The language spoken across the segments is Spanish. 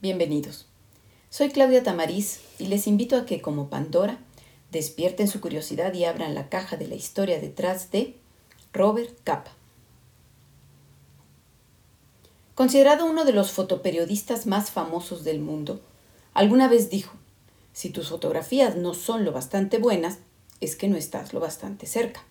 Bienvenidos. Soy Claudia Tamariz y les invito a que, como Pandora, despierten su curiosidad y abran la caja de la historia detrás de Robert Capa. Considerado uno de los fotoperiodistas más famosos del mundo, alguna vez dijo, si tus fotografías no son lo bastante buenas, es que no estás lo bastante cerca.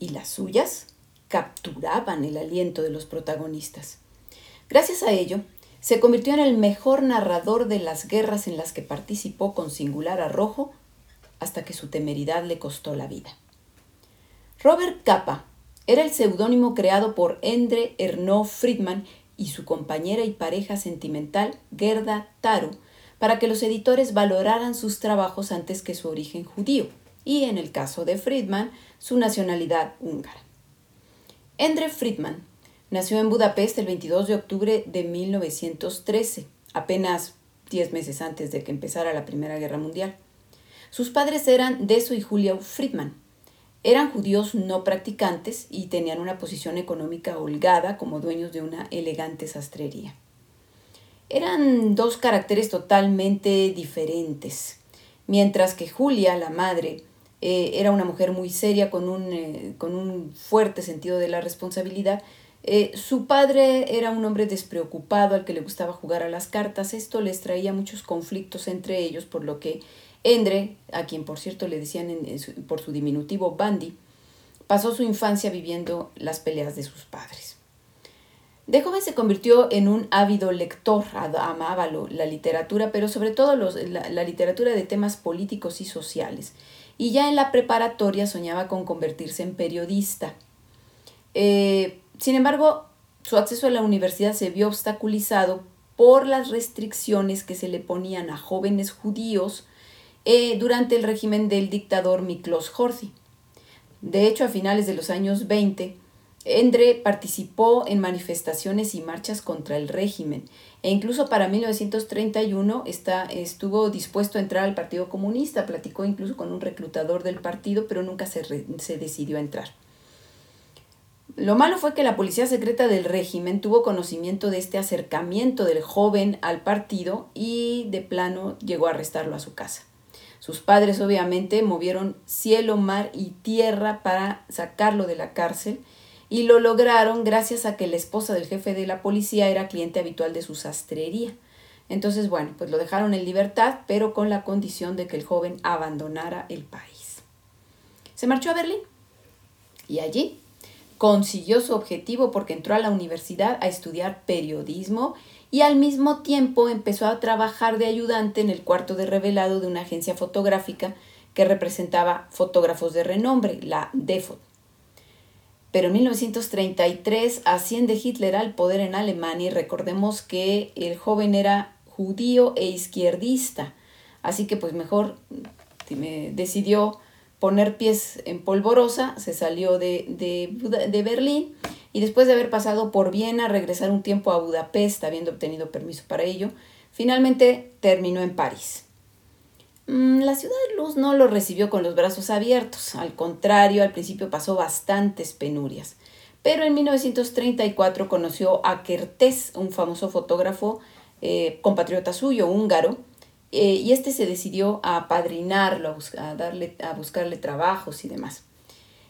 Y las suyas capturaban el aliento de los protagonistas. Gracias a ello, se convirtió en el mejor narrador de las guerras en las que participó con singular arrojo hasta que su temeridad le costó la vida. Robert Capa era el seudónimo creado por Endre Ernaud Friedman y su compañera y pareja sentimental Gerda Taro para que los editores valoraran sus trabajos antes que su origen judío y, en el caso de Friedman, su nacionalidad húngara. Endre Friedman Nació en Budapest el 22 de octubre de 1913, apenas 10 meses antes de que empezara la Primera Guerra Mundial. Sus padres eran Deso y Julia Friedman. Eran judíos no practicantes y tenían una posición económica holgada como dueños de una elegante sastrería. Eran dos caracteres totalmente diferentes. Mientras que Julia, la madre, eh, era una mujer muy seria con un, eh, con un fuerte sentido de la responsabilidad, eh, su padre era un hombre despreocupado al que le gustaba jugar a las cartas. Esto les traía muchos conflictos entre ellos, por lo que Endre, a quien por cierto le decían por su diminutivo Bandy, pasó su infancia viviendo las peleas de sus padres. De joven se convirtió en un ávido lector, amaba la literatura, pero sobre todo la, literatura de temas políticos y sociales. Y ya en la preparatoria soñaba con convertirse en periodista. Eh, sin embargo, su acceso a la universidad se vio obstaculizado por las restricciones que se le ponían a jóvenes judíos eh, durante el régimen del dictador Miklos Horthy. De hecho, a finales de los años 20, Endre participó en manifestaciones y marchas contra el régimen e incluso para 1931 está, estuvo dispuesto a entrar al Partido Comunista, platicó incluso con un reclutador del partido, pero nunca se, se decidió a entrar. Lo malo fue que la policía secreta del régimen tuvo conocimiento de este acercamiento del joven al partido y de plano llegó a arrestarlo a su casa. Sus padres obviamente movieron cielo, mar y tierra para sacarlo de la cárcel y lo lograron gracias a que la esposa del jefe de la policía era cliente habitual de su sastrería. Entonces, bueno, pues lo dejaron en libertad, pero con la condición de que el joven abandonara el país. Se marchó a Berlín y allí consiguió su objetivo porque entró a la universidad a estudiar periodismo y al mismo tiempo empezó a trabajar de ayudante en el cuarto de revelado de una agencia fotográfica que representaba fotógrafos de renombre, la DEFOT. Pero en 1933 asciende Hitler al poder en Alemania y recordemos que el joven era judío e izquierdista, así que pues mejor decidió poner pies en polvorosa, se salió de, de, Berlín y después de haber pasado por Viena, regresar un tiempo a Budapest, habiendo obtenido permiso para ello, finalmente terminó en París. Mm, la ciudad de luz no lo recibió con los brazos abiertos, al contrario, al principio pasó bastantes penurias. Pero en 1934 conoció a Kertész, un famoso fotógrafo eh, compatriota suyo, húngaro, eh, y este se decidió a apadrinarlo, a, darle, a buscarle trabajos y demás.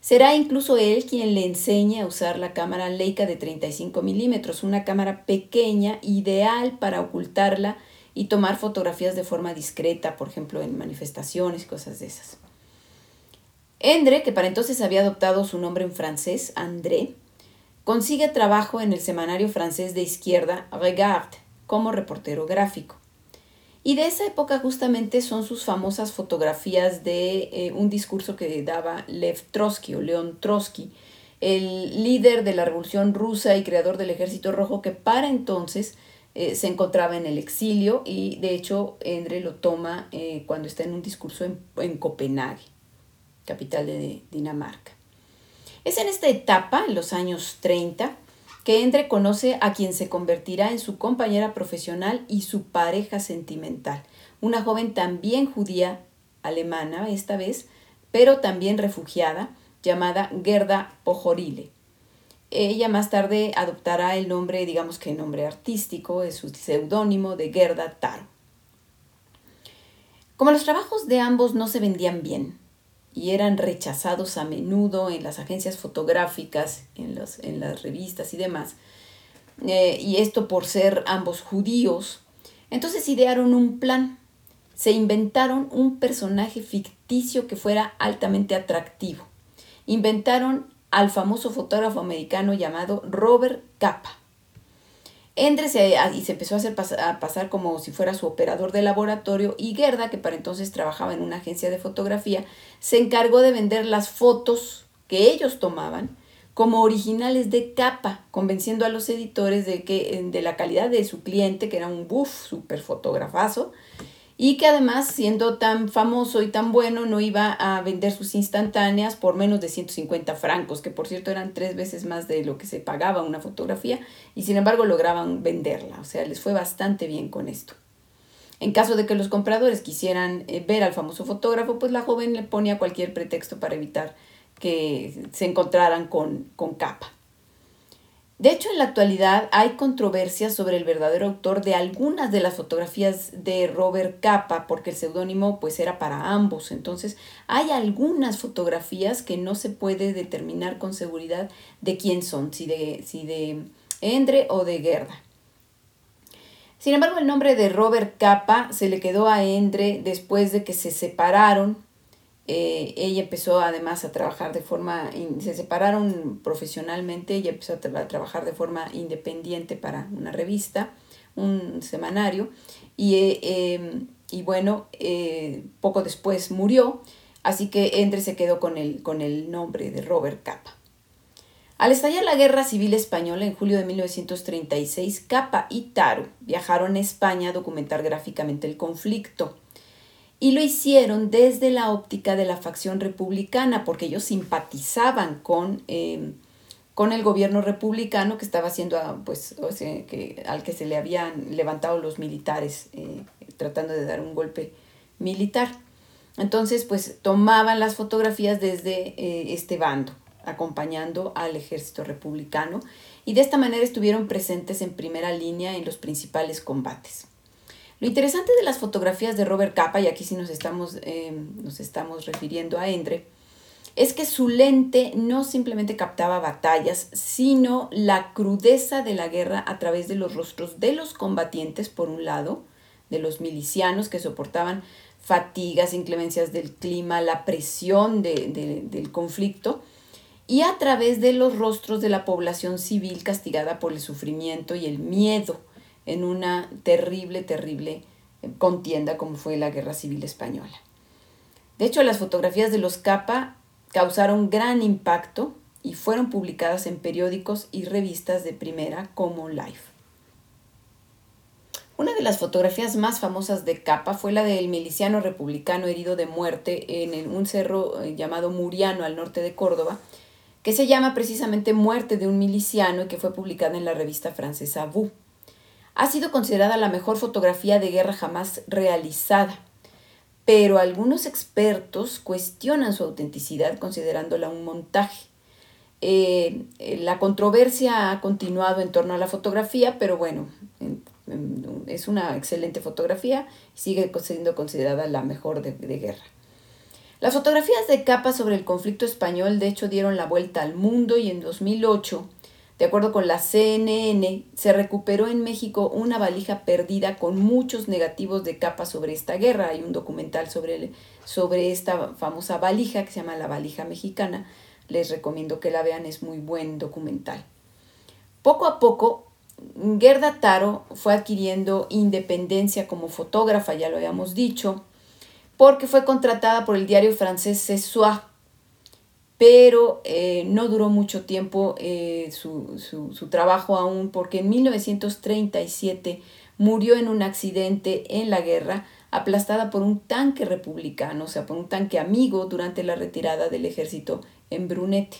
Será incluso él quien le enseñe a usar la cámara Leica de 35 milímetros, una cámara pequeña, ideal para ocultarla y tomar fotografías de forma discreta, por ejemplo, en manifestaciones cosas de esas. Endre, que para entonces había adoptado su nombre en francés, André, consigue trabajo en el semanario francés de izquierda Regard como reportero gráfico. Y de esa época justamente son sus famosas fotografías de eh, un discurso que daba Lev Trotsky o León Trotsky, el líder de la Revolución Rusa y creador del Ejército Rojo que para entonces eh, se encontraba en el exilio y de hecho Endre lo toma eh, cuando está en un discurso en, en Copenhague, capital de Dinamarca. Es en esta etapa, en los años 30, que Endre conoce a quien se convertirá en su compañera profesional y su pareja sentimental, una joven también judía, alemana esta vez, pero también refugiada, llamada Gerda Pojorile. ella más tarde adoptará el nombre, digamos que nombre artístico, es su seudónimo de Gerda Taro. Como los trabajos de ambos no se vendían bien y eran rechazados a menudo en las agencias fotográficas, en, en las revistas y demás, eh, y esto por ser ambos judíos, entonces idearon un plan. Se inventaron un personaje ficticio que fuera altamente atractivo. Inventaron al famoso fotógrafo americano llamado Robert Capa. Endre se, y se empezó a hacer a pasar como si fuera su operador de laboratorio y Gerda, que para entonces trabajaba en una agencia de fotografía, se encargó de vender las fotos que ellos tomaban como originales de capa, convenciendo a los editores de que de la calidad de su cliente, que era un buff, super fotografazo, y que además, siendo tan famoso y tan bueno, no iba a vender sus instantáneas por menos de 150 francos, que por cierto eran tres veces más de lo que se pagaba una fotografía, y sin embargo lograban venderla, o sea, les fue bastante bien con esto. En caso de que los compradores quisieran eh, ver al famoso fotógrafo, pues la joven le ponía cualquier pretexto para evitar que se encontraran con, con capa. De hecho, en la actualidad hay controversias sobre el verdadero autor de algunas de las fotografías de Robert Capa, porque el seudónimo pues era para ambos. Entonces, hay algunas fotografías que no se puede determinar con seguridad de quién son, si de, si de Endre o de Gerda. Sin embargo, el nombre de Robert Capa se le quedó a Endre después de que se separaron eh, ella empezó además a trabajar de forma, se separaron profesionalmente, ella empezó a, trabajar de forma independiente para una revista, un semanario, y, eh, em, y bueno, eh, poco después murió, así que Endre se quedó con el, con el nombre de Robert Capa. Al estallar la Guerra Civil Española en julio de 1936, Capa y Taro viajaron a España a documentar gráficamente el conflicto y lo hicieron desde la óptica de la facción republicana, porque ellos simpatizaban con, em, con el gobierno republicano que estaba haciendo, pues, o sea, que, al que se le habían levantado los militares, eh, tratando de dar un golpe militar. Entonces, pues tomaban las fotografías desde eh, este bando, acompañando al ejército republicano, y de esta manera estuvieron presentes en primera línea en los principales combates. Lo interesante de las fotografías de Robert Capa, y aquí sí nos estamos, eh, nos estamos refiriendo a Endre, es que su lente no simplemente captaba batallas, sino la crudeza de la guerra a través de los rostros de los combatientes, por un lado, de los milicianos que soportaban fatigas, inclemencias del clima, la presión del conflicto, y a través de los rostros de la población civil castigada por el sufrimiento y el miedo en una terrible, terrible eh, contienda como fue la Guerra Civil Española. De hecho, las fotografías de los Capa causaron gran impacto y fueron publicadas en periódicos y revistas de primera como Life. Una de las fotografías más famosas de Capa fue la del miliciano republicano herido de muerte en un cerro eh, llamado Muriano al norte de Córdoba, que se llama precisamente Muerte de un miliciano y que fue publicada en la revista francesa Vous ha sido considerada la mejor fotografía de guerra jamás realizada, pero algunos expertos cuestionan su autenticidad considerándola un montaje. Eh, la controversia ha continuado en torno a la fotografía, pero bueno, es una excelente fotografía y sigue siendo considerada la mejor de, de guerra. Las fotografías de capa sobre el conflicto español de hecho dieron la vuelta al mundo y en 2008 de acuerdo con la CNN, se recuperó en México una valija perdida con muchos negativos de capa sobre esta guerra. Hay un documental sobre, sobre esta famosa valija que se llama La valija mexicana. Les recomiendo que la vean, es muy buen documental. Poco a poco, Gerda Taro fue adquiriendo independencia como fotógrafa, ya lo habíamos dicho, porque fue contratada por el diario francés Ce Soir pero eh, no duró mucho tiempo eh, su, su, trabajo aún porque en 1937 murió en un accidente en la guerra aplastada por un tanque republicano, o sea, por un tanque amigo durante la retirada del ejército en Brunete.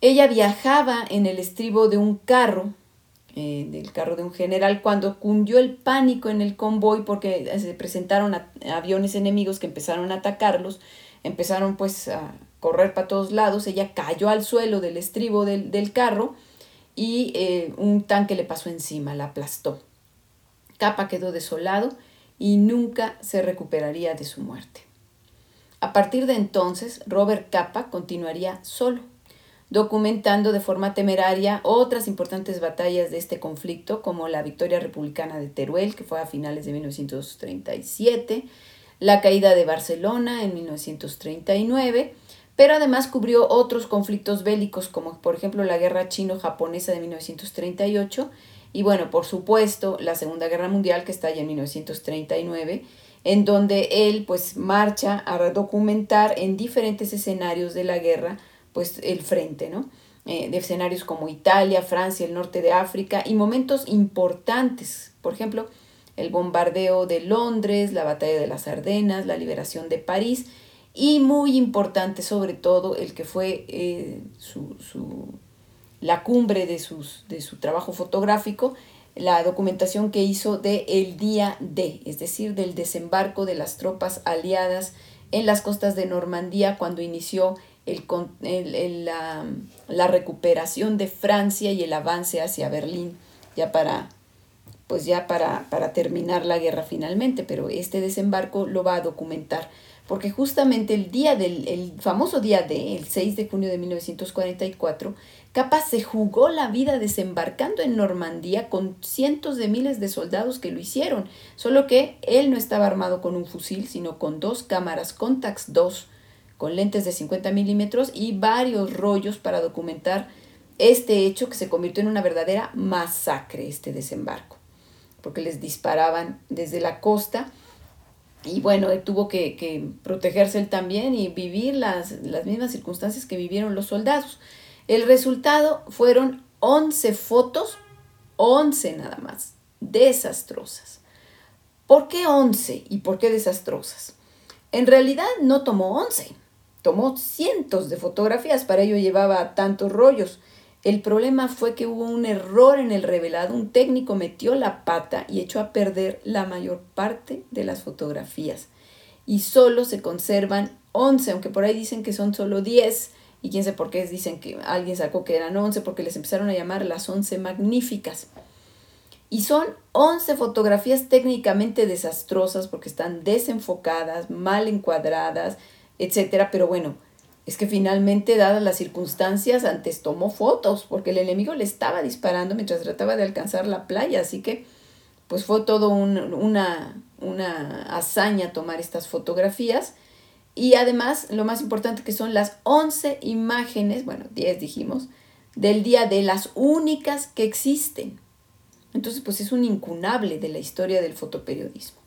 Ella viajaba en el estribo de un carro, eh, del carro de un general, cuando cundió el pánico en el convoy porque se presentaron aviones enemigos que empezaron a atacarlos, empezaron pues a, correr para todos lados, ella cayó al suelo del estribo del, carro y eh, un tanque le pasó encima, la aplastó. Capa quedó desolado y nunca se recuperaría de su muerte. A partir de entonces, Robert Capa continuaría solo, documentando de forma temeraria otras importantes batallas de este conflicto, como la victoria republicana de Teruel, que fue a finales de 1937, la caída de Barcelona en 1939, pero además cubrió otros conflictos bélicos, como por ejemplo la guerra chino-japonesa de 1938, y bueno, por supuesto, la Segunda Guerra Mundial, que está allá en 1939, en donde él pues marcha a documentar en diferentes escenarios de la guerra pues el frente, ¿no? Eh, de escenarios como Italia, Francia, el norte de África y momentos importantes, por ejemplo, el bombardeo de Londres, la batalla de las Ardenas, la liberación de París y muy importante sobre todo el que fue eh, su, su, la cumbre de, sus, de su trabajo fotográfico, la documentación que hizo de el día D, es decir, del desembarco de las tropas aliadas en las costas de Normandía cuando inició el, el, la, la, recuperación de Francia y el avance hacia Berlín, ya para, pues ya para, para terminar la guerra finalmente, pero este desembarco lo va a documentar porque justamente el día del el famoso día D, el 6 de junio de 1944, Capa se jugó la vida desembarcando en Normandía con cientos de miles de soldados que lo hicieron, solo que él no estaba armado con un fusil, sino con dos cámaras Contax 2 con lentes de 50 milímetros y varios rollos para documentar este hecho que se convirtió en una verdadera masacre, este desembarco, porque les disparaban desde la costa y bueno, tuvo que, protegerse él también y vivir las, las mismas circunstancias que vivieron los soldados. El resultado fueron 11 fotos, 11 nada más, desastrosas. ¿Por qué 11 y por qué desastrosas? En realidad no tomó 11, tomó cientos de fotografías, para ello llevaba tantos rollos. El problema fue que hubo un error en el revelado, un técnico metió la pata y echó a perder la mayor parte de las fotografías. Y solo se conservan 11, aunque por ahí dicen que son solo 10, y quién sé por qué dicen que alguien sacó que eran 11, porque les empezaron a llamar las 11 magníficas. Y son 11 fotografías técnicamente desastrosas porque están desenfocadas, mal encuadradas, etcétera, pero bueno, es que finalmente, dadas las circunstancias, antes tomó fotos, porque el enemigo le estaba disparando mientras trataba de alcanzar la playa, así que pues fue todo una, una hazaña tomar estas fotografías. Y además, lo más importante que son las 11 imágenes, bueno, 10 dijimos, del día de las únicas que existen. Entonces, pues es un incunable de la historia del fotoperiodismo.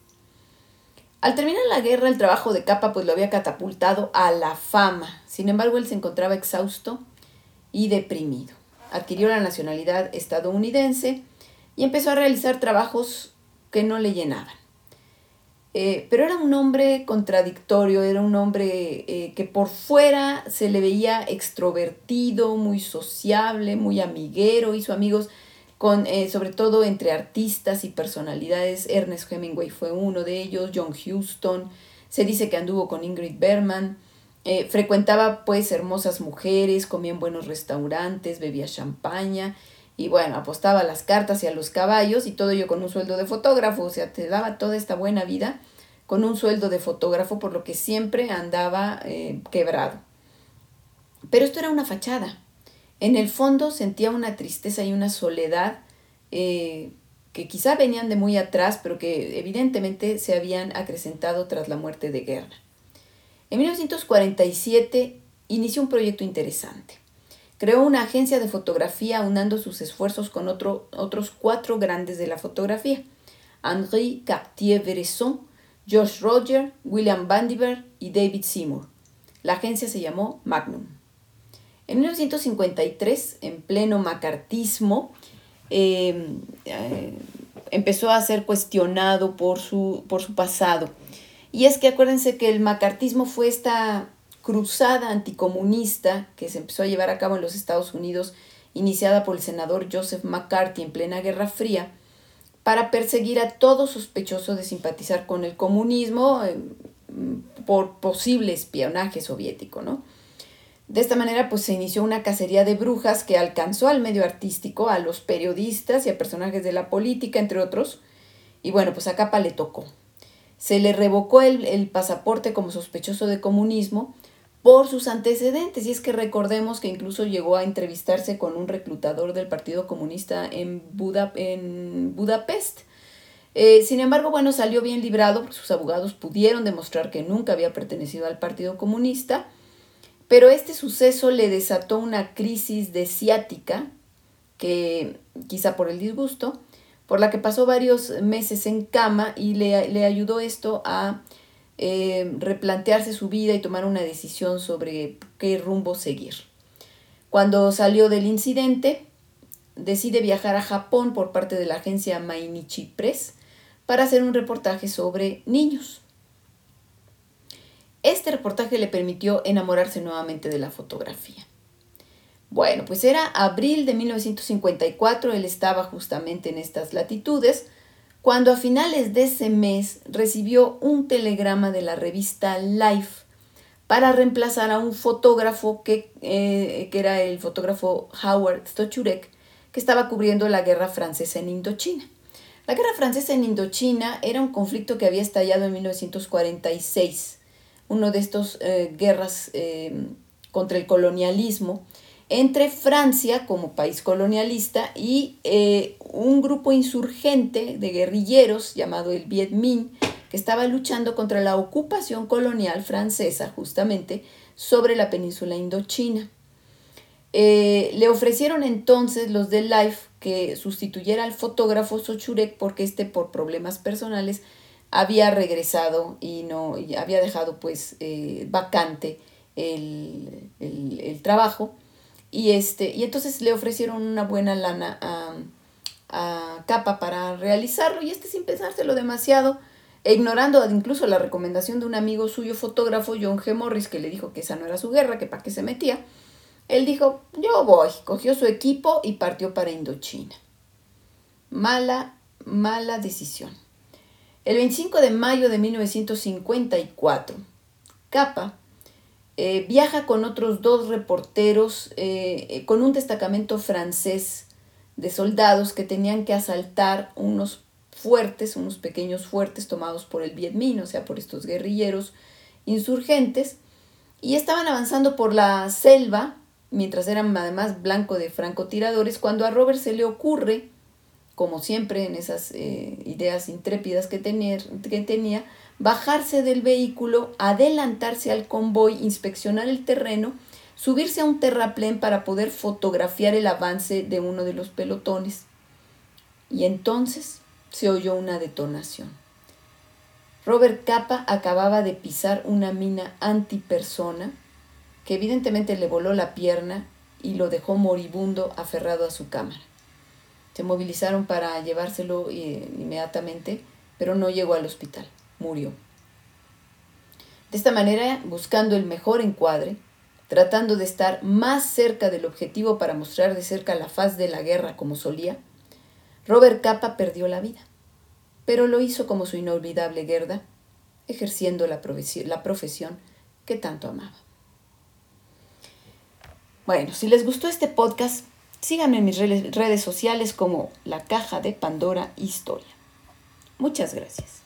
Al terminar la guerra, el trabajo de capa pues lo había catapultado a la fama. Sin embargo, él se encontraba exhausto y deprimido. Adquirió la nacionalidad estadounidense y empezó a realizar trabajos que no le llenaban. Eh, pero era un hombre contradictorio, era un hombre eh, que por fuera se le veía extrovertido, muy sociable, muy amiguero, hizo amigos eh, sobre todo entre artistas y personalidades. Ernest Hemingway fue uno de ellos, John Huston, se dice que anduvo con Ingrid Bergman, eh, frecuentaba pues hermosas mujeres, comía en buenos restaurantes, bebía champaña y bueno, apostaba a las cartas y a los caballos y todo ello con un sueldo de fotógrafo, o sea, te daba toda esta buena vida con un sueldo de fotógrafo, por lo que siempre andaba eh, quebrado. Pero esto era una fachada. En el fondo sentía una tristeza y una soledad eh, que quizá venían de muy atrás, pero que evidentemente se habían acrecentado tras la muerte de Guerra. En 1947 inició un proyecto interesante. Creó una agencia de fotografía unando sus esfuerzos con otros cuatro grandes de la fotografía, Henri Cartier-Bresson, George Roger, William Vandiver y David Seymour. La agencia se llamó Magnum. En 1953, en pleno macartismo, em, eh, empezó a ser cuestionado por su, por su pasado. Y es que acuérdense que el macartismo fue esta cruzada anticomunista que se empezó a llevar a cabo en los Estados Unidos, iniciada por el senador Joseph McCarthy en plena Guerra Fría, para perseguir a todo sospechoso de simpatizar con el comunismo em, por posible espionaje soviético, ¿no? De esta manera, pues se inició una cacería de brujas que alcanzó al medio artístico, a los periodistas y a personajes de la política, entre otros. Y bueno, pues a Capa le tocó. Se le revocó el, el pasaporte como sospechoso de comunismo por sus antecedentes. Y es que recordemos que incluso llegó a entrevistarse con un reclutador del Partido Comunista en, en Budapest. Eh, sin embargo, bueno, salió bien librado porque sus abogados pudieron demostrar que nunca había pertenecido al Partido Comunista, pero este suceso le desató una crisis de ciática, que quizá por el disgusto, por la que pasó varios meses en cama y le, le ayudó esto a eh, replantearse su vida y tomar una decisión sobre qué rumbo seguir. Cuando salió del incidente, decide viajar a Japón por parte de la agencia Mainichi Press para hacer un reportaje sobre niños. Este reportaje le permitió enamorarse nuevamente de la fotografía. Bueno, pues era abril de 1954, él estaba justamente en estas latitudes, cuando a finales de ese mes recibió un telegrama de la revista Life para reemplazar a un fotógrafo que, eh, que era el fotógrafo Howard Stochurek, que estaba cubriendo la guerra francesa en Indochina. La guerra francesa en Indochina era un conflicto que había estallado en 1946, uno de estos eh, guerras eh, contra el colonialismo, entre Francia como país colonialista y eh, un grupo insurgente de guerrilleros llamado el Viet Minh, que estaba luchando contra la ocupación colonial francesa justamente sobre la península indochina. Eh, le ofrecieron entonces los de Life que sustituyera al fotógrafo Sochurek porque este por problemas personales había regresado y no había dejado pues eh, vacante el, el trabajo y, este, y entonces le ofrecieron una buena lana a, a Capa para realizarlo y este sin pensárselo demasiado, e ignorando incluso la recomendación de un amigo suyo fotógrafo, John G. Morris, que le dijo que esa no era su guerra, que para qué se metía, él dijo, yo voy, cogió su equipo y partió para Indochina. Mala, mala decisión. El 25 de mayo de 1954, Capa eh, viaja con otros dos reporteros, eh, eh, con un destacamento francés de soldados que tenían que asaltar unos fuertes, unos pequeños fuertes tomados por el Viet Minh, o sea, por estos guerrilleros insurgentes, y estaban avanzando por la selva, mientras eran además blanco de francotiradores, cuando a Robert se le ocurre, como siempre en esas ideas intrépidas que que tenía, bajarse del vehículo, adelantarse al convoy, inspeccionar el terreno, subirse a un terraplén para poder fotografiar el avance de uno de los pelotones. Y entonces se oyó una detonación. Robert Capa acababa de pisar una mina antipersona que evidentemente le voló la pierna y lo dejó moribundo aferrado a su cámara. Se movilizaron para llevárselo eh, inmediatamente, pero no llegó al hospital murió. De esta manera, buscando el mejor encuadre, tratando de estar más cerca del objetivo para mostrar de cerca la faz de la guerra como solía, Robert Capa perdió la vida, pero lo hizo como su inolvidable Gerda, ejerciendo la profesión, la profesión que tanto amaba. Bueno, si les gustó este podcast, síganme en mis redes sociales como La Caja de Pandora Historia. Muchas gracias.